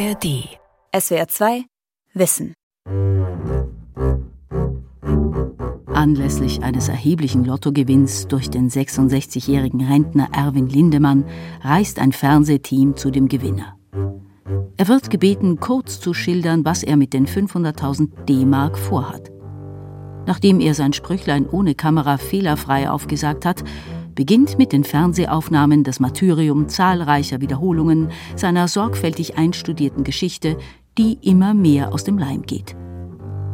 ARD. SWR 2 Wissen. Anlässlich eines erheblichen Lottogewinns durch den 66-jährigen Rentner Erwin Lindemann reist ein Fernsehteam zu dem Gewinner. Er wird gebeten, kurz zu schildern, was er mit den 500.000 D-Mark vorhat. Nachdem er sein Sprüchlein ohne Kamera fehlerfrei aufgesagt hat, beginnt mit den Fernsehaufnahmen das Martyrium zahlreicher Wiederholungen seiner sorgfältig einstudierten Geschichte, die immer mehr aus dem Leim geht.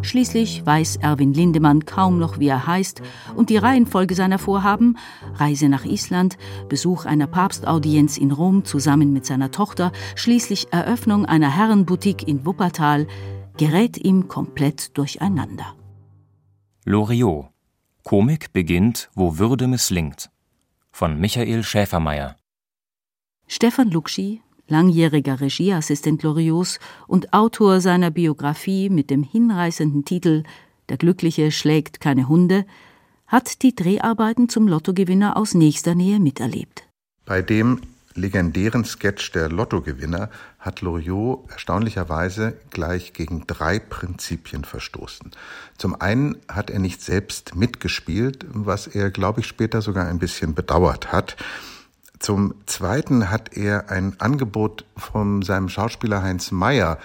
Schließlich weiß Erwin Lindemann kaum noch, wie er heißt, und die Reihenfolge seiner Vorhaben Reise nach Island, Besuch einer Papstaudienz in Rom zusammen mit seiner Tochter, schließlich Eröffnung einer Herrenboutique in Wuppertal gerät ihm komplett durcheinander. Loriot Komik beginnt, wo Würde misslingt von Michael Schäfermeier. Stefan Luxi, langjähriger Regieassistent Loriots und Autor seiner Biografie mit dem hinreißenden Titel Der Glückliche schlägt keine Hunde, hat die Dreharbeiten zum Lottogewinner aus nächster Nähe miterlebt. Bei dem legendären Sketch der Lottogewinner hat Loriot erstaunlicherweise gleich gegen drei Prinzipien verstoßen. Zum einen hat er nicht selbst mitgespielt, was er, glaube ich, später sogar ein bisschen bedauert hat. Zum zweiten hat er ein Angebot von seinem Schauspieler Heinz Meyer,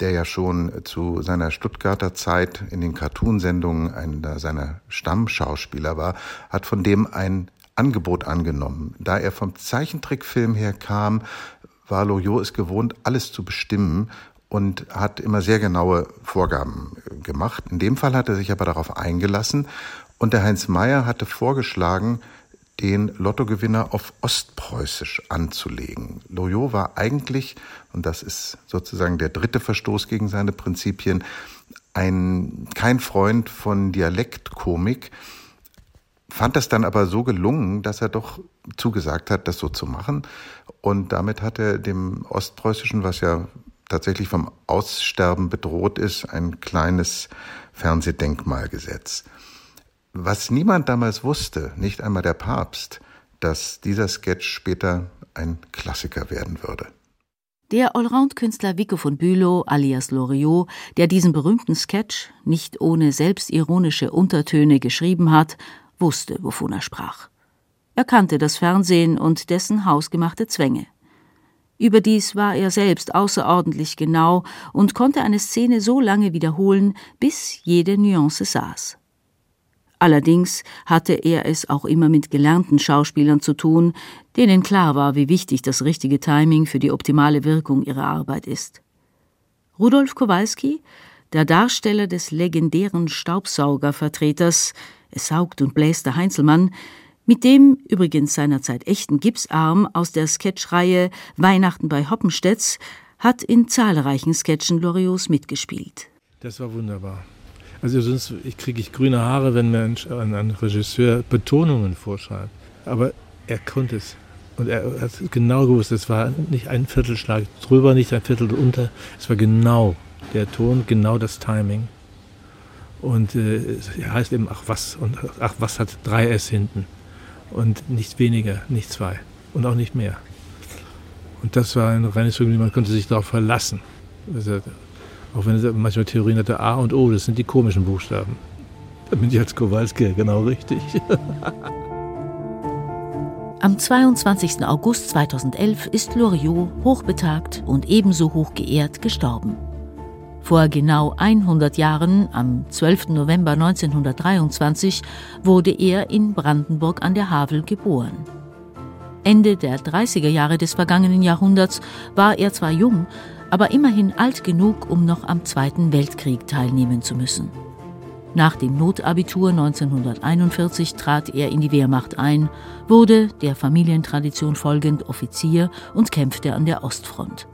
der ja schon zu seiner Stuttgarter Zeit in den Cartoonsendungen einer seiner Stammschauspieler war, hat von dem ein Angebot angenommen. Da er vom Zeichentrickfilm her kam, war Loriot es gewohnt, alles zu bestimmen und hat immer sehr genaue Vorgaben gemacht. In dem Fall hat er sich aber darauf eingelassen und der Heinz Meyer hatte vorgeschlagen, den Lottogewinner auf Ostpreußisch anzulegen. Loriot war eigentlich, und das ist sozusagen der dritte Verstoß gegen seine Prinzipien, ein, kein Freund von Dialektkomik, fand das dann aber so gelungen, dass er doch zugesagt hat, das so zu machen. Und damit hat er dem Ostpreußischen, was ja tatsächlich vom Aussterben bedroht ist, ein kleines Fernsehdenkmal gesetzt. Was niemand damals wusste, nicht einmal der Papst, dass dieser Sketch später ein Klassiker werden würde. Der Allround-Künstler Vico von Bülow alias Loriot, der diesen berühmten Sketch nicht ohne selbstironische Untertöne geschrieben hat, wusste, wovon er sprach. Er kannte das Fernsehen und dessen hausgemachte Zwänge. Überdies war er selbst außerordentlich genau und konnte eine Szene so lange wiederholen, bis jede Nuance saß. Allerdings hatte er es auch immer mit gelernten Schauspielern zu tun, denen klar war, wie wichtig das richtige Timing für die optimale Wirkung ihrer Arbeit ist. Rudolf Kowalski, der Darsteller des legendären Staubsaugervertreters, es saugt und bläst der Heinzelmann, mit dem übrigens seinerzeit echten Gipsarm aus der Sketchreihe Weihnachten bei Hoppenstedts hat in zahlreichen Sketchen Loriots mitgespielt. Das war wunderbar. Also sonst kriege ich grüne Haare, wenn mir ein, ein, Regisseur Betonungen vorschreibt. Aber er konnte es. Und er hat genau gewusst, es war nicht ein Viertelschlag drüber, nicht ein Viertel unter. Es war genau der Ton, genau das Timing. Und äh, es heißt eben, ach was, und ach was hat drei S hinten. Und nicht weniger, nicht zwei. Und auch nicht mehr. Und das war ein reines Vergnügen, man konnte sich darauf verlassen. Also, auch wenn es manchmal Theorien hatte, A und O, das sind die komischen Buchstaben. Da bin ich als Kowalski genau richtig. Am 22. August 2011 ist Loriot hochbetagt und ebenso hoch geehrt gestorben. Vor genau 100 Jahren, am 12. November 1923, wurde er in Brandenburg an der Havel geboren. Ende der 30er Jahre des vergangenen Jahrhunderts war er zwar jung, aber immerhin alt genug, um noch am Zweiten Weltkrieg teilnehmen zu müssen. Nach dem Notabitur 1941 trat er in die Wehrmacht ein, wurde der Familientradition folgend Offizier und kämpfte an der Ostfront.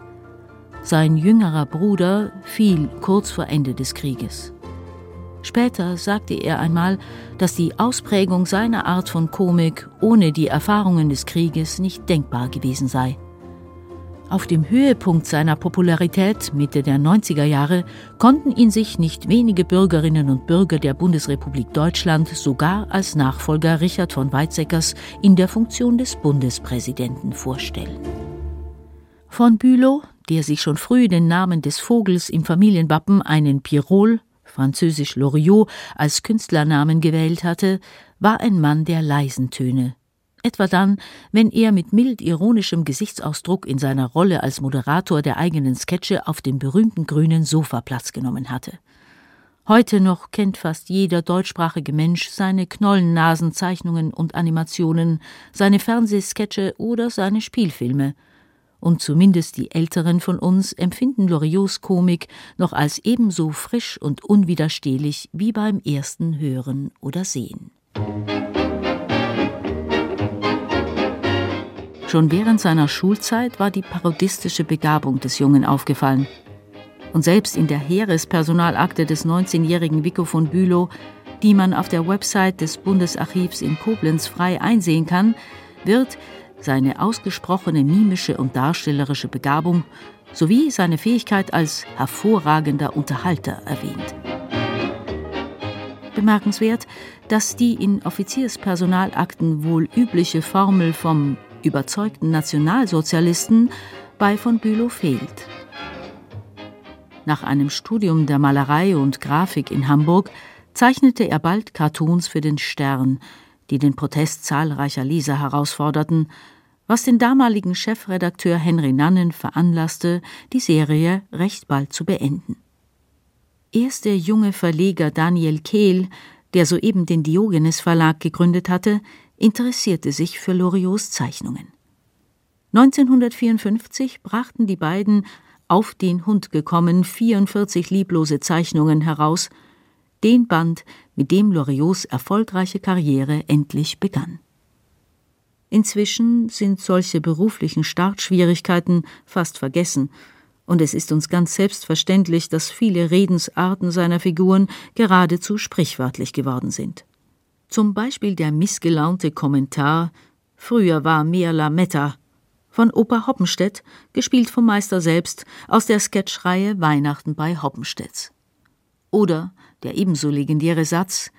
Sein jüngerer Bruder fiel kurz vor Ende des Krieges. Später sagte er einmal, dass die Ausprägung seiner Art von Komik ohne die Erfahrungen des Krieges nicht denkbar gewesen sei. Auf dem Höhepunkt seiner Popularität Mitte der 90er Jahre konnten ihn sich nicht wenige Bürgerinnen und Bürger der Bundesrepublik Deutschland sogar als Nachfolger Richard von Weizsäckers in der Funktion des Bundespräsidenten vorstellen. Von Bülow der sich schon früh den Namen des Vogels im Familienwappen einen Pirol, französisch Loriot, als Künstlernamen gewählt hatte, war ein Mann der leisen Töne. Etwa dann, wenn er mit mild ironischem Gesichtsausdruck in seiner Rolle als Moderator der eigenen Sketche auf dem berühmten grünen Sofa Platz genommen hatte. Heute noch kennt fast jeder deutschsprachige Mensch seine Knollennasenzeichnungen und Animationen, seine Fernsehsketche oder seine Spielfilme. Und zumindest die Älteren von uns empfinden Loriots Komik noch als ebenso frisch und unwiderstehlich wie beim ersten Hören oder Sehen. Schon während seiner Schulzeit war die parodistische Begabung des Jungen aufgefallen. Und selbst in der Heerespersonalakte des 19-jährigen Vico von Bülow, die man auf der Website des Bundesarchivs in Koblenz frei einsehen kann, wird seine ausgesprochene mimische und darstellerische Begabung sowie seine Fähigkeit als hervorragender Unterhalter erwähnt. Bemerkenswert, dass die in Offizierspersonalakten wohl übliche Formel vom überzeugten Nationalsozialisten bei von Bülow fehlt. Nach einem Studium der Malerei und Grafik in Hamburg zeichnete er bald Cartoons für den Stern, die den Protest zahlreicher Leser herausforderten, was den damaligen Chefredakteur Henry Nannen veranlasste, die Serie recht bald zu beenden. Erst der junge Verleger Daniel Kehl, der soeben den Diogenes Verlag gegründet hatte, interessierte sich für Loriots Zeichnungen. 1954 brachten die beiden auf den Hund gekommen 44 lieblose Zeichnungen heraus, den Band, mit dem Loriots erfolgreiche Karriere endlich begann. Inzwischen sind solche beruflichen Startschwierigkeiten fast vergessen, und es ist uns ganz selbstverständlich, dass viele Redensarten seiner Figuren geradezu sprichwörtlich geworden sind. Zum Beispiel der missgelaunte Kommentar Früher war mehr Lametta von Opa Hoppenstedt, gespielt vom Meister selbst, aus der Sketchreihe Weihnachten bei Hoppenstedts. Oder der ebenso legendäre Satz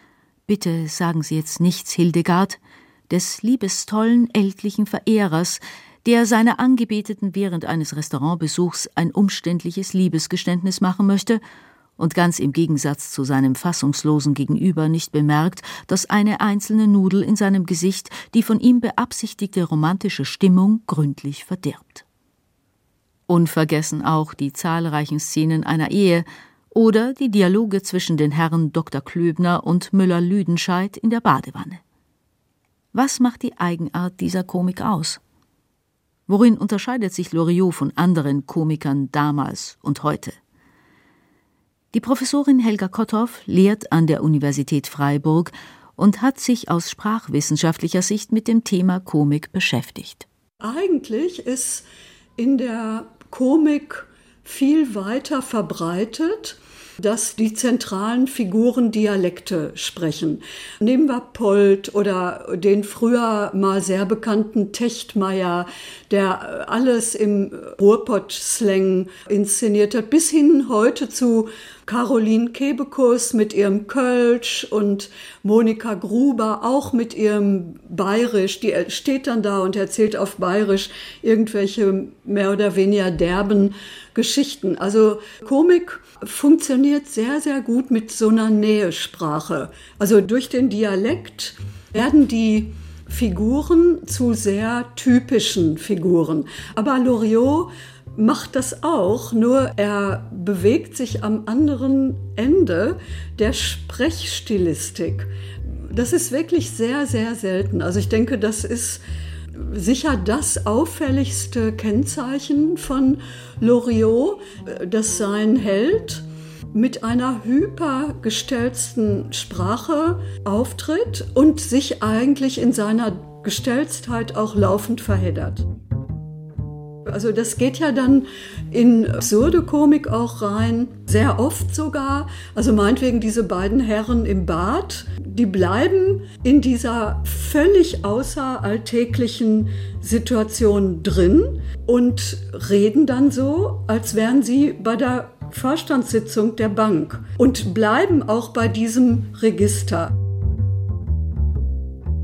Bitte sagen Sie jetzt nichts, Hildegard, des liebestollen ältlichen Verehrers, der seiner Angebeteten während eines Restaurantbesuchs ein umständliches Liebesgeständnis machen möchte und ganz im Gegensatz zu seinem fassungslosen Gegenüber nicht bemerkt, dass eine einzelne Nudel in seinem Gesicht die von ihm beabsichtigte romantische Stimmung gründlich verdirbt. Unvergessen auch die zahlreichen Szenen einer Ehe oder die Dialoge zwischen den Herren Dr. Klöbner und Müller-Lüdenscheid in der Badewanne. Was macht die Eigenart dieser Komik aus? Worin unterscheidet sich Loriot von anderen Komikern damals und heute? Die Professorin Helga Kotthoff lehrt an der Universität Freiburg und hat sich aus sprachwissenschaftlicher Sicht mit dem Thema Komik beschäftigt. Eigentlich ist in der Komik viel weiter verbreitet dass die zentralen Figuren Dialekte sprechen. Nehmen wir Polt oder den früher mal sehr bekannten Techtmeier, der alles im Ruhrpott-Slang inszeniert hat, bis hin heute zu Caroline Kebekus mit ihrem Kölsch und Monika Gruber auch mit ihrem Bayerisch. Die steht dann da und erzählt auf Bayerisch irgendwelche mehr oder weniger derben Geschichten. Also Komik funktioniert sehr, sehr gut mit so einer Nähesprache. Also durch den Dialekt werden die Figuren zu sehr typischen Figuren. Aber Loriot macht das auch, nur er bewegt sich am anderen Ende der Sprechstilistik. Das ist wirklich sehr, sehr selten. Also ich denke, das ist sicher das auffälligste Kennzeichen von Loriot, dass sein Held mit einer hypergestelzten Sprache auftritt und sich eigentlich in seiner Gestelztheit auch laufend verheddert. Also das geht ja dann in absurde Komik auch rein, sehr oft sogar. Also meinetwegen diese beiden Herren im Bad, die bleiben in dieser völlig außeralltäglichen Situation drin und reden dann so, als wären sie bei der Vorstandssitzung der Bank und bleiben auch bei diesem Register.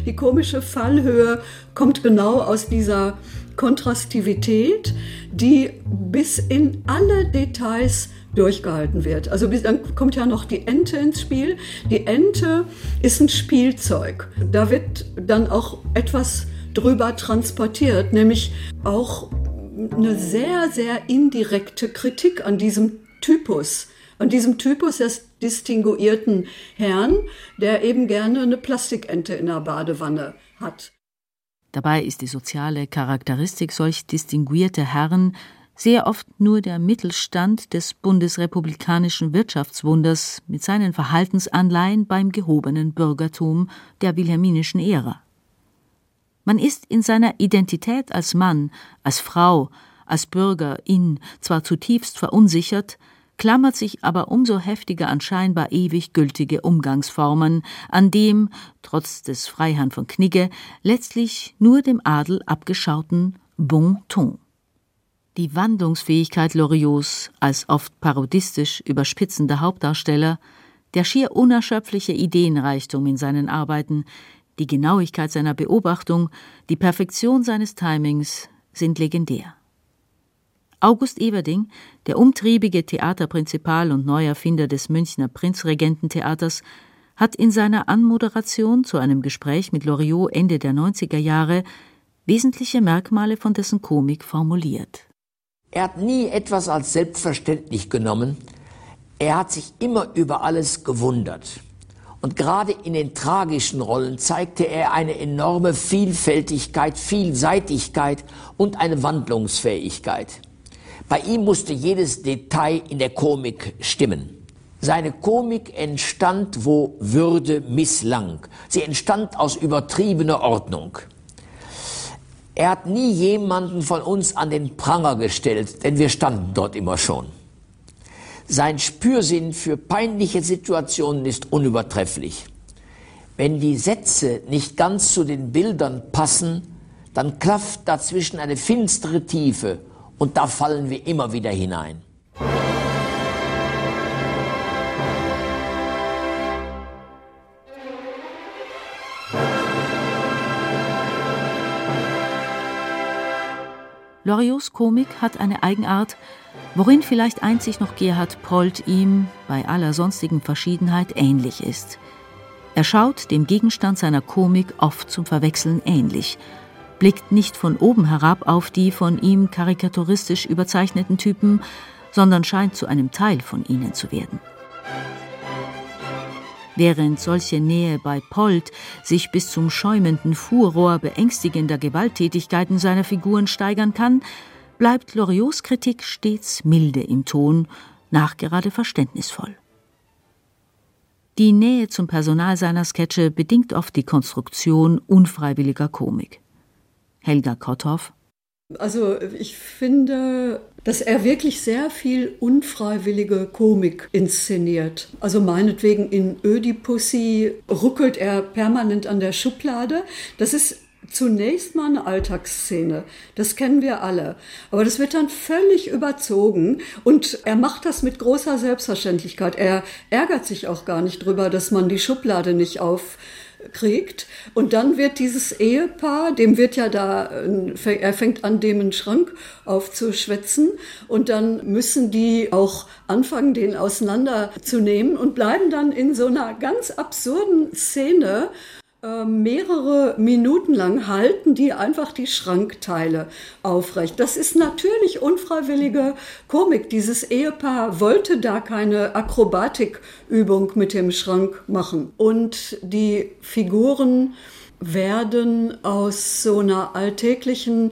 Die komische Fallhöhe kommt genau aus dieser Kontrastivität, die bis in alle Details durchgehalten wird. Also dann kommt ja noch die Ente ins Spiel. Die Ente ist ein Spielzeug. Da wird dann auch etwas drüber transportiert, nämlich auch eine sehr, sehr indirekte Kritik an diesem Typus, an diesem Typus des distinguierten Herrn, der eben gerne eine Plastikente in der Badewanne hat. Dabei ist die soziale Charakteristik solch distinguierter Herren sehr oft nur der Mittelstand des bundesrepublikanischen Wirtschaftswunders mit seinen Verhaltensanleihen beim gehobenen Bürgertum der wilhelminischen Ära. Man ist in seiner Identität als Mann, als Frau, als Bürger in zwar zutiefst verunsichert, klammert sich aber umso heftiger an scheinbar ewig gültige Umgangsformen, an dem, trotz des Freiherrn von Knigge, letztlich nur dem Adel abgeschauten Bon ton. Die Wandlungsfähigkeit Loriots als oft parodistisch überspitzender Hauptdarsteller, der schier unerschöpfliche Ideenreichtum in seinen Arbeiten, die Genauigkeit seiner Beobachtung, die Perfektion seines Timings sind legendär. August Everding, der umtriebige Theaterprinzipal und Neuerfinder des Münchner Prinzregententheaters, hat in seiner Anmoderation zu einem Gespräch mit Loriot Ende der 90er Jahre wesentliche Merkmale von dessen Komik formuliert. Er hat nie etwas als selbstverständlich genommen. Er hat sich immer über alles gewundert. Und gerade in den tragischen Rollen zeigte er eine enorme Vielfältigkeit, Vielseitigkeit und eine Wandlungsfähigkeit. Bei ihm musste jedes Detail in der Komik stimmen. Seine Komik entstand, wo Würde misslang. Sie entstand aus übertriebener Ordnung. Er hat nie jemanden von uns an den Pranger gestellt, denn wir standen dort immer schon. Sein Spürsinn für peinliche Situationen ist unübertrefflich. Wenn die Sätze nicht ganz zu den Bildern passen, dann klafft dazwischen eine finstere Tiefe und da fallen wir immer wieder hinein. Loriots Komik hat eine Eigenart, worin vielleicht einzig noch Gerhard Polt ihm bei aller sonstigen Verschiedenheit ähnlich ist. Er schaut dem Gegenstand seiner Komik oft zum Verwechseln ähnlich – blickt nicht von oben herab auf die von ihm karikaturistisch überzeichneten Typen, sondern scheint zu einem Teil von ihnen zu werden. Während solche Nähe bei Polt sich bis zum schäumenden Furrohr beängstigender Gewalttätigkeiten seiner Figuren steigern kann, bleibt Loriots Kritik stets milde im Ton, nachgerade verständnisvoll. Die Nähe zum Personal seiner Sketche bedingt oft die Konstruktion unfreiwilliger Komik. Helga Kotthoff. Also ich finde, dass er wirklich sehr viel unfreiwillige Komik inszeniert. Also meinetwegen in Ödipussy ruckelt er permanent an der Schublade. Das ist zunächst mal eine Alltagsszene. Das kennen wir alle. Aber das wird dann völlig überzogen und er macht das mit großer Selbstverständlichkeit. Er ärgert sich auch gar nicht drüber, dass man die Schublade nicht auf kriegt. Und dann wird dieses Ehepaar, dem wird ja da, äh, er fängt an, dem einen Schrank aufzuschwätzen. Und dann müssen die auch anfangen, den auseinanderzunehmen und bleiben dann in so einer ganz absurden Szene mehrere Minuten lang halten die einfach die Schrankteile aufrecht. Das ist natürlich unfreiwillige Komik. Dieses Ehepaar wollte da keine Akrobatikübung mit dem Schrank machen. Und die Figuren werden aus so einer alltäglichen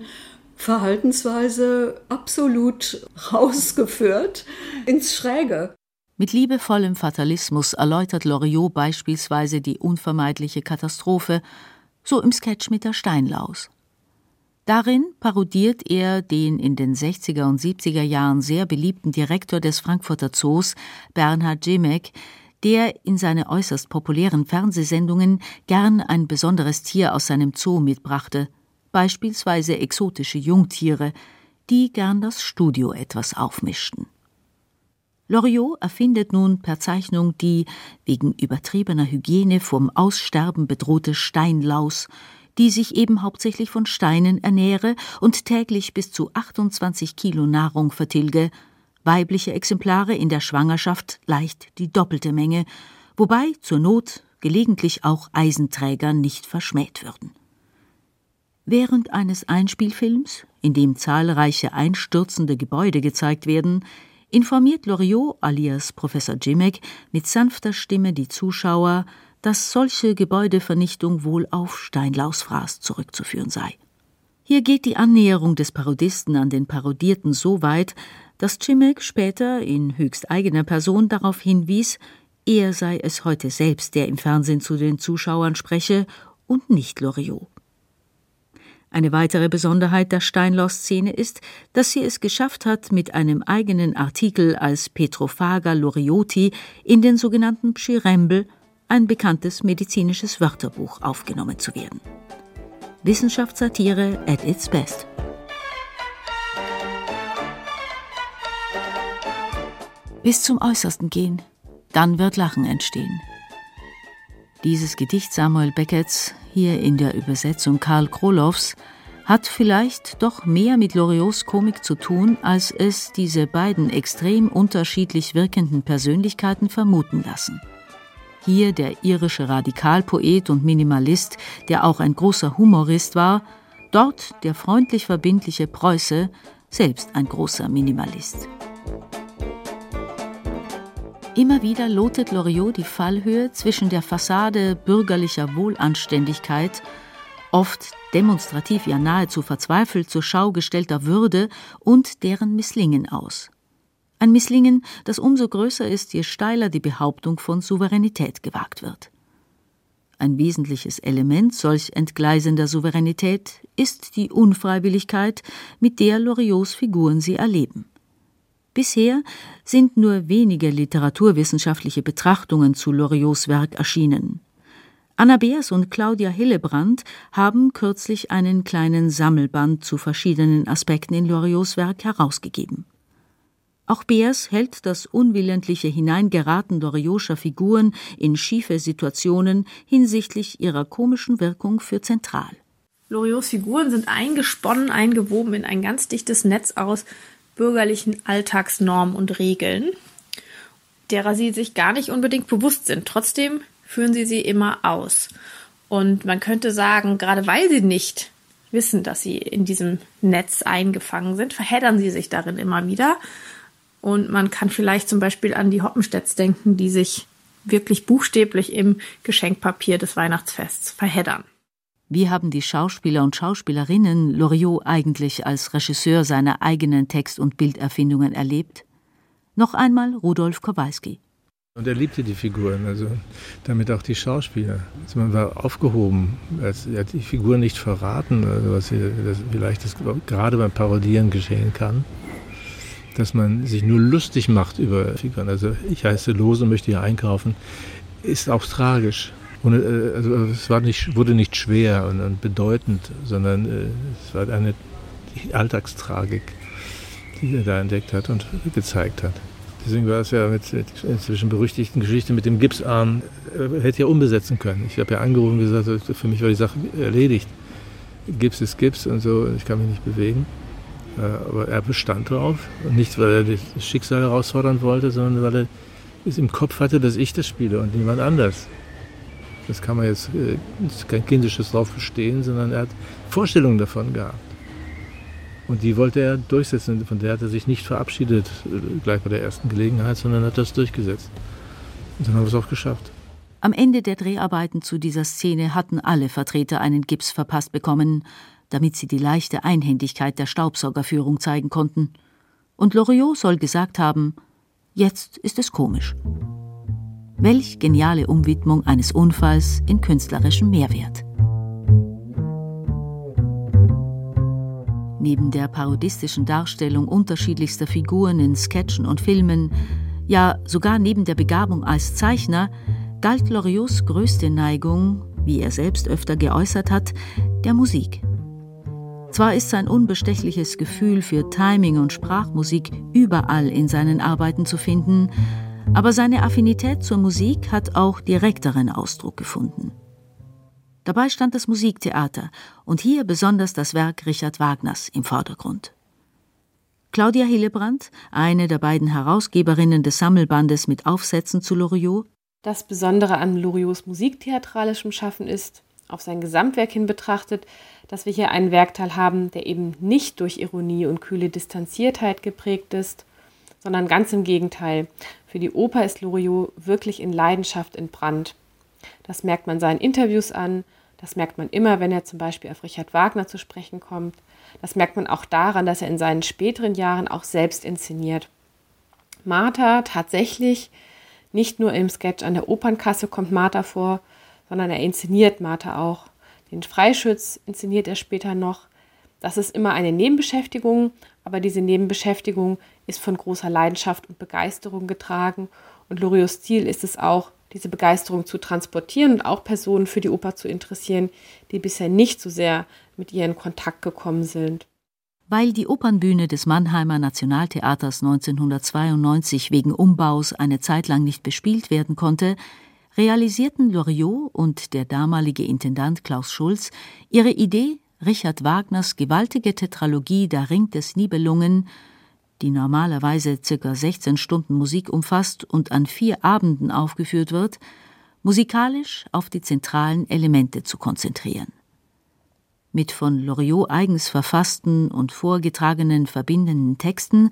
Verhaltensweise absolut rausgeführt ins Schräge. Mit liebevollem Fatalismus erläutert Loriot beispielsweise die unvermeidliche Katastrophe, so im Sketch mit der Steinlaus. Darin parodiert er den in den 60er und 70er Jahren sehr beliebten Direktor des Frankfurter Zoos, Bernhard Jimek, der in seine äußerst populären Fernsehsendungen gern ein besonderes Tier aus seinem Zoo mitbrachte, beispielsweise exotische Jungtiere, die gern das Studio etwas aufmischten. Loriot erfindet nun per Zeichnung die wegen übertriebener Hygiene vom Aussterben bedrohte Steinlaus, die sich eben hauptsächlich von Steinen ernähre und täglich bis zu 28 Kilo Nahrung vertilge, weibliche Exemplare in der Schwangerschaft leicht die doppelte Menge, wobei zur Not gelegentlich auch Eisenträger nicht verschmäht würden. Während eines Einspielfilms, in dem zahlreiche einstürzende Gebäude gezeigt werden, informiert Loriot alias Professor Jimek mit sanfter Stimme die Zuschauer, dass solche Gebäudevernichtung wohl auf Steinlausfraß zurückzuführen sei. Hier geht die Annäherung des Parodisten an den Parodierten so weit, dass Jimek später in höchst eigener Person darauf hinwies, er sei es heute selbst, der im Fernsehen zu den Zuschauern spreche und nicht Loriot. Eine weitere Besonderheit der Steinloss-Szene ist, dass sie es geschafft hat, mit einem eigenen Artikel als Petrophaga Lorioti in den sogenannten Pschyrembel ein bekanntes medizinisches Wörterbuch aufgenommen zu werden. Wissenschaftssatire at its best. Bis zum Äußersten gehen, dann wird Lachen entstehen. Dieses Gedicht Samuel Becketts, hier in der Übersetzung Karl Krolows, hat vielleicht doch mehr mit Loriots Komik zu tun, als es diese beiden extrem unterschiedlich wirkenden Persönlichkeiten vermuten lassen. Hier der irische Radikalpoet und Minimalist, der auch ein großer Humorist war, dort der freundlich verbindliche Preuße, selbst ein großer Minimalist. Immer wieder lotet Loriot die Fallhöhe zwischen der Fassade bürgerlicher Wohlanständigkeit, oft demonstrativ ja nahezu verzweifelt zur Schau gestellter Würde und deren Misslingen aus. Ein Misslingen, das umso größer ist, je steiler die Behauptung von Souveränität gewagt wird. Ein wesentliches Element solch entgleisender Souveränität ist die Unfreiwilligkeit, mit der Loriots Figuren sie erleben. Bisher sind nur wenige literaturwissenschaftliche Betrachtungen zu Loriots Werk erschienen. Anna Beers und Claudia Hillebrand haben kürzlich einen kleinen Sammelband zu verschiedenen Aspekten in Loriots Werk herausgegeben. Auch Beers hält das unwillentliche Hineingeraten Lorioscher Figuren in schiefe Situationen hinsichtlich ihrer komischen Wirkung für zentral. Loriots Figuren sind eingesponnen, eingewoben in ein ganz dichtes Netz aus bürgerlichen Alltagsnormen und Regeln, derer sie sich gar nicht unbedingt bewusst sind. Trotzdem führen sie sie immer aus. Und man könnte sagen, gerade weil sie nicht wissen, dass sie in diesem Netz eingefangen sind, verheddern sie sich darin immer wieder und man kann vielleicht zum Beispiel an die Hoppenstedts denken, die sich wirklich buchstäblich im Geschenkpapier des Weihnachtsfests verheddern. Wie haben die Schauspieler und Schauspielerinnen Loriot eigentlich als Regisseur seiner eigenen Text- und Bilderfindungen erlebt? Noch einmal Rudolf Kowalski. Und er liebte die Figuren, also damit auch die Schauspieler. Also man war aufgehoben, er hat die Figuren nicht verraten, also was vielleicht das gerade beim Parodieren geschehen kann dass man sich nur lustig macht über Figuren. Also ich heiße Lose, möchte hier einkaufen, ist auch tragisch. Und, äh, also es war nicht, wurde nicht schwer und, und bedeutend, sondern äh, es war eine Alltagstragik, die er da entdeckt hat und gezeigt hat. Deswegen war es ja mit der inzwischen berüchtigten Geschichte mit dem Gipsarm, er hätte ja umbesetzen können. Ich habe ja angerufen und gesagt, für mich war die Sache erledigt. Gips ist Gips und so, ich kann mich nicht bewegen. Äh, aber er bestand darauf. Und nicht, weil er das Schicksal herausfordern wollte, sondern weil er es im Kopf hatte, dass ich das spiele und niemand anders. Das kann man jetzt äh, ist kein kindisches drauf bestehen, sondern er hat Vorstellungen davon gehabt. Und die wollte er durchsetzen. Von der hat er sich nicht verabschiedet, äh, gleich bei der ersten Gelegenheit, sondern hat das durchgesetzt. Und dann haben wir es auch geschafft. Am Ende der Dreharbeiten zu dieser Szene hatten alle Vertreter einen Gips verpasst bekommen damit sie die leichte Einhändigkeit der Staubsaugerführung zeigen konnten. Und Loriot soll gesagt haben, jetzt ist es komisch. Welch geniale Umwidmung eines Unfalls in künstlerischem Mehrwert. Neben der parodistischen Darstellung unterschiedlichster Figuren in Sketchen und Filmen, ja sogar neben der Begabung als Zeichner, galt Loriots größte Neigung, wie er selbst öfter geäußert hat, der Musik. Zwar ist sein unbestechliches Gefühl für Timing und Sprachmusik überall in seinen Arbeiten zu finden, aber seine Affinität zur Musik hat auch direkteren Ausdruck gefunden. Dabei stand das Musiktheater und hier besonders das Werk Richard Wagners im Vordergrund. Claudia Hillebrand, eine der beiden Herausgeberinnen des Sammelbandes mit Aufsätzen zu Loriot. Das Besondere an Loriots musiktheatralischem Schaffen ist, auf sein Gesamtwerk hin betrachtet, dass wir hier einen Werkteil haben, der eben nicht durch Ironie und kühle Distanziertheit geprägt ist, sondern ganz im Gegenteil. Für die Oper ist Loriot wirklich in Leidenschaft entbrannt. Das merkt man seinen Interviews an, das merkt man immer, wenn er zum Beispiel auf Richard Wagner zu sprechen kommt. Das merkt man auch daran, dass er in seinen späteren Jahren auch selbst inszeniert. Martha tatsächlich, nicht nur im Sketch an der Opernkasse kommt Martha vor, sondern er inszeniert Martha auch. Den Freischütz inszeniert er später noch. Das ist immer eine Nebenbeschäftigung, aber diese Nebenbeschäftigung ist von großer Leidenschaft und Begeisterung getragen. Und Loriots Stil ist es auch, diese Begeisterung zu transportieren und auch Personen für die Oper zu interessieren, die bisher nicht so sehr mit ihr in Kontakt gekommen sind. Weil die Opernbühne des Mannheimer Nationaltheaters 1992 wegen Umbaus eine Zeit lang nicht bespielt werden konnte, realisierten Loriot und der damalige Intendant Klaus Schulz ihre Idee, Richard Wagners gewaltige Tetralogie Der Ring des Nibelungen die normalerweise ca. 16 Stunden Musik umfasst und an vier Abenden aufgeführt wird, musikalisch auf die zentralen Elemente zu konzentrieren. Mit von Loriot eigens verfassten und vorgetragenen verbindenden Texten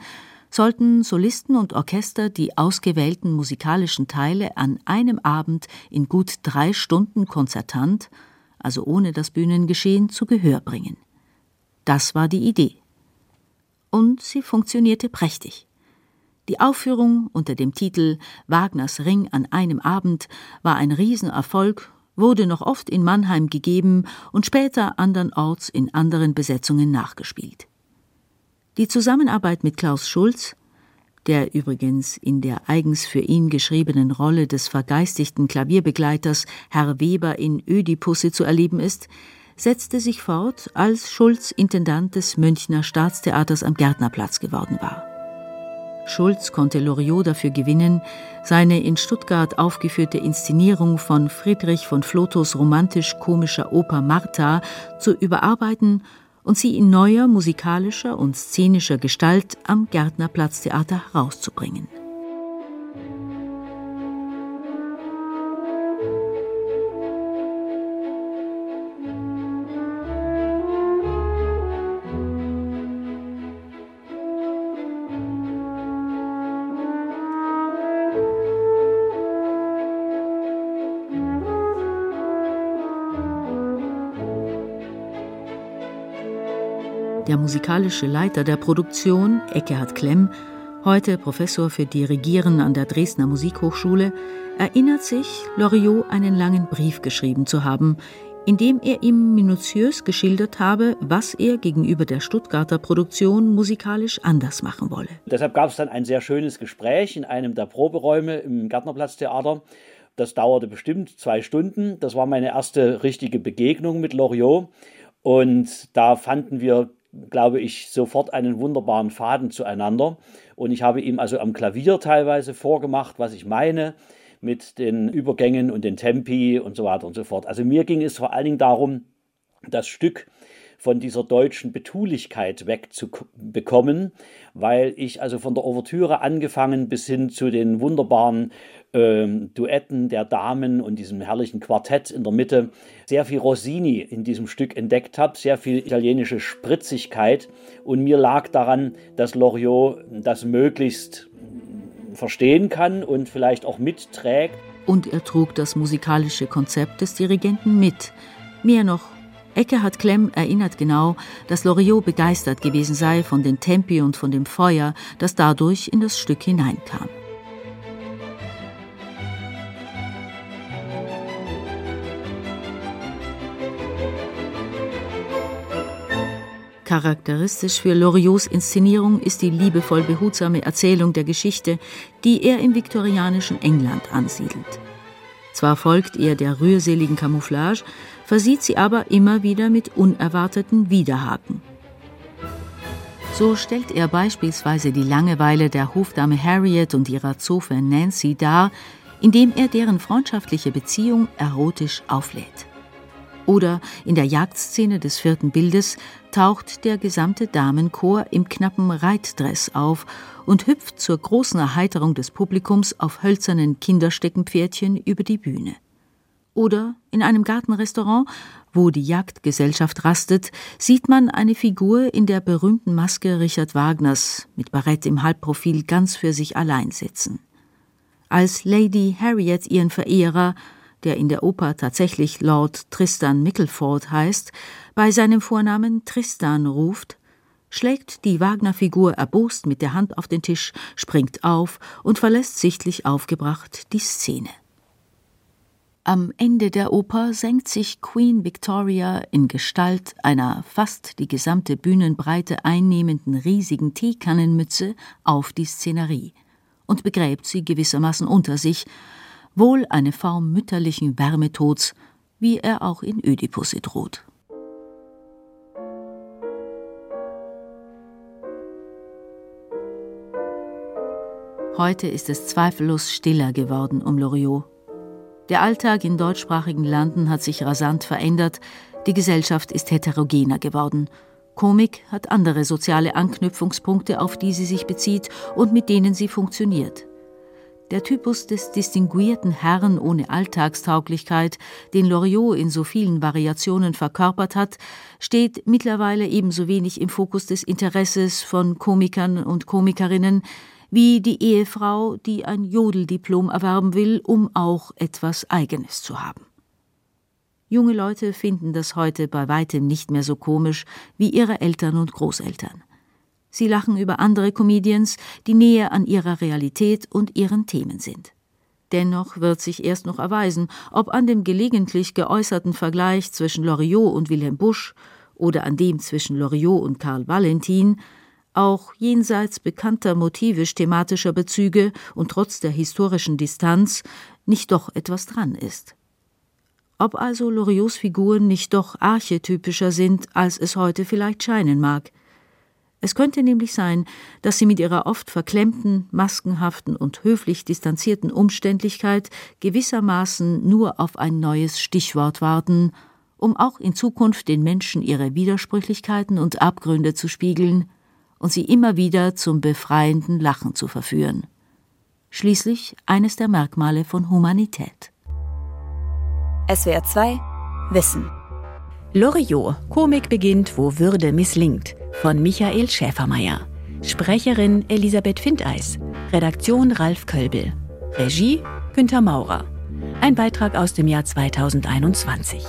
sollten Solisten und Orchester die ausgewählten musikalischen Teile an einem Abend in gut drei Stunden konzertant, also ohne das Bühnengeschehen, zu Gehör bringen. Das war die Idee und sie funktionierte prächtig. Die Aufführung unter dem Titel Wagners Ring an einem Abend war ein Riesenerfolg, wurde noch oft in Mannheim gegeben und später andernorts in anderen Besetzungen nachgespielt. Die Zusammenarbeit mit Klaus Schulz, der übrigens in der eigens für ihn geschriebenen Rolle des vergeistigten Klavierbegleiters Herr Weber in Ödipusse zu erleben ist, setzte sich fort, als Schulz Intendant des Münchner Staatstheaters am Gärtnerplatz geworden war. Schulz konnte Loriot dafür gewinnen, seine in Stuttgart aufgeführte Inszenierung von Friedrich von Flotos romantisch-komischer Oper Martha zu überarbeiten und sie in neuer musikalischer und szenischer Gestalt am Gärtnerplatztheater herauszubringen. Der musikalische Leiter der Produktion, Eckehard Klemm, heute Professor für Dirigieren an der Dresdner Musikhochschule, erinnert sich, Loriot einen langen Brief geschrieben zu haben, in dem er ihm minutiös geschildert habe, was er gegenüber der Stuttgarter Produktion musikalisch anders machen wolle. Deshalb gab es dann ein sehr schönes Gespräch in einem der Proberäume im Gärtnerplatztheater. Das dauerte bestimmt zwei Stunden. Das war meine erste richtige Begegnung mit Loriot. Und da fanden wir glaube ich, sofort einen wunderbaren Faden zueinander. Und ich habe ihm also am Klavier teilweise vorgemacht, was ich meine mit den Übergängen und den Tempi und so weiter und so fort. Also mir ging es vor allen Dingen darum, das Stück von dieser deutschen Betulichkeit wegzubekommen, weil ich also von der Ouvertüre angefangen bis hin zu den wunderbaren ähm, Duetten der Damen und diesem herrlichen Quartett in der Mitte sehr viel Rossini in diesem Stück entdeckt habe, sehr viel italienische Spritzigkeit und mir lag daran, dass Loriot das möglichst verstehen kann und vielleicht auch mitträgt. Und er trug das musikalische Konzept des Dirigenten mit. Mehr noch, Eckehard Klemm erinnert genau, dass Loriot begeistert gewesen sei von den Tempi und von dem Feuer, das dadurch in das Stück hineinkam. Charakteristisch für Loriots Inszenierung ist die liebevoll behutsame Erzählung der Geschichte, die er im viktorianischen England ansiedelt. Zwar folgt er der rührseligen Camouflage, versieht sie aber immer wieder mit unerwarteten Widerhaken. So stellt er beispielsweise die Langeweile der Hofdame Harriet und ihrer Zofe Nancy dar, indem er deren freundschaftliche Beziehung erotisch auflädt. Oder in der Jagdszene des vierten Bildes taucht der gesamte Damenchor im knappen Reitdress auf und hüpft zur großen Erheiterung des Publikums auf hölzernen Kindersteckenpferdchen über die Bühne. Oder in einem Gartenrestaurant, wo die Jagdgesellschaft rastet, sieht man eine Figur in der berühmten Maske Richard Wagners mit Barett im Halbprofil ganz für sich allein sitzen. Als Lady Harriet ihren Verehrer der in der Oper tatsächlich Lord Tristan Mickleford heißt, bei seinem Vornamen Tristan ruft, schlägt die Wagner-Figur erbost mit der Hand auf den Tisch, springt auf und verlässt sichtlich aufgebracht die Szene. Am Ende der Oper senkt sich Queen Victoria in Gestalt einer fast die gesamte Bühnenbreite einnehmenden riesigen Teekannenmütze auf die Szenerie und begräbt sie gewissermaßen unter sich, wohl eine Form mütterlichen Wärmetods, wie er auch in Ödipus droht. Heute ist es zweifellos stiller geworden um Loriot. Der Alltag in deutschsprachigen Landen hat sich rasant verändert, die Gesellschaft ist heterogener geworden. Komik hat andere soziale Anknüpfungspunkte, auf die sie sich bezieht und mit denen sie funktioniert. Der Typus des distinguierten Herrn ohne Alltagstauglichkeit, den Loriot in so vielen Variationen verkörpert hat, steht mittlerweile ebenso wenig im Fokus des Interesses von Komikern und Komikerinnen wie die Ehefrau, die ein Jodeldiplom erwerben will, um auch etwas Eigenes zu haben. Junge Leute finden das heute bei weitem nicht mehr so komisch wie ihre Eltern und Großeltern. Sie lachen über andere Comedians, die näher an ihrer Realität und ihren Themen sind. Dennoch wird sich erst noch erweisen, ob an dem gelegentlich geäußerten Vergleich zwischen Loriot und Wilhelm Busch oder an dem zwischen Loriot und Karl Valentin auch jenseits bekannter motivisch-thematischer Bezüge und trotz der historischen Distanz nicht doch etwas dran ist. Ob also Loriots Figuren nicht doch archetypischer sind, als es heute vielleicht scheinen mag – es könnte nämlich sein, dass sie mit ihrer oft verklemmten, maskenhaften und höflich distanzierten Umständlichkeit gewissermaßen nur auf ein neues Stichwort warten, um auch in Zukunft den Menschen ihre Widersprüchlichkeiten und Abgründe zu spiegeln und sie immer wieder zum befreienden Lachen zu verführen. Schließlich eines der Merkmale von Humanität. SWR 2 Wissen Loriot, Komik beginnt, wo Würde misslingt von Michael Schäfermeier. Sprecherin Elisabeth Findeis. Redaktion Ralf Kölbel. Regie Günter Maurer. Ein Beitrag aus dem Jahr 2021.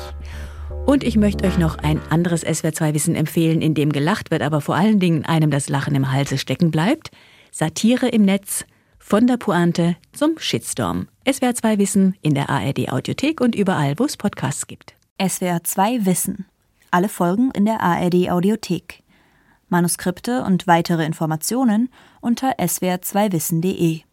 Und ich möchte euch noch ein anderes SWR2-Wissen empfehlen, in dem gelacht wird, aber vor allen Dingen einem das Lachen im Halse stecken bleibt. Satire im Netz, von der Pointe zum Shitstorm. SWR2 Wissen in der ARD Audiothek und überall, wo es Podcasts gibt. SWR2 Wissen. Alle Folgen in der ARD Audiothek. Manuskripte und weitere Informationen unter swr2wissen.de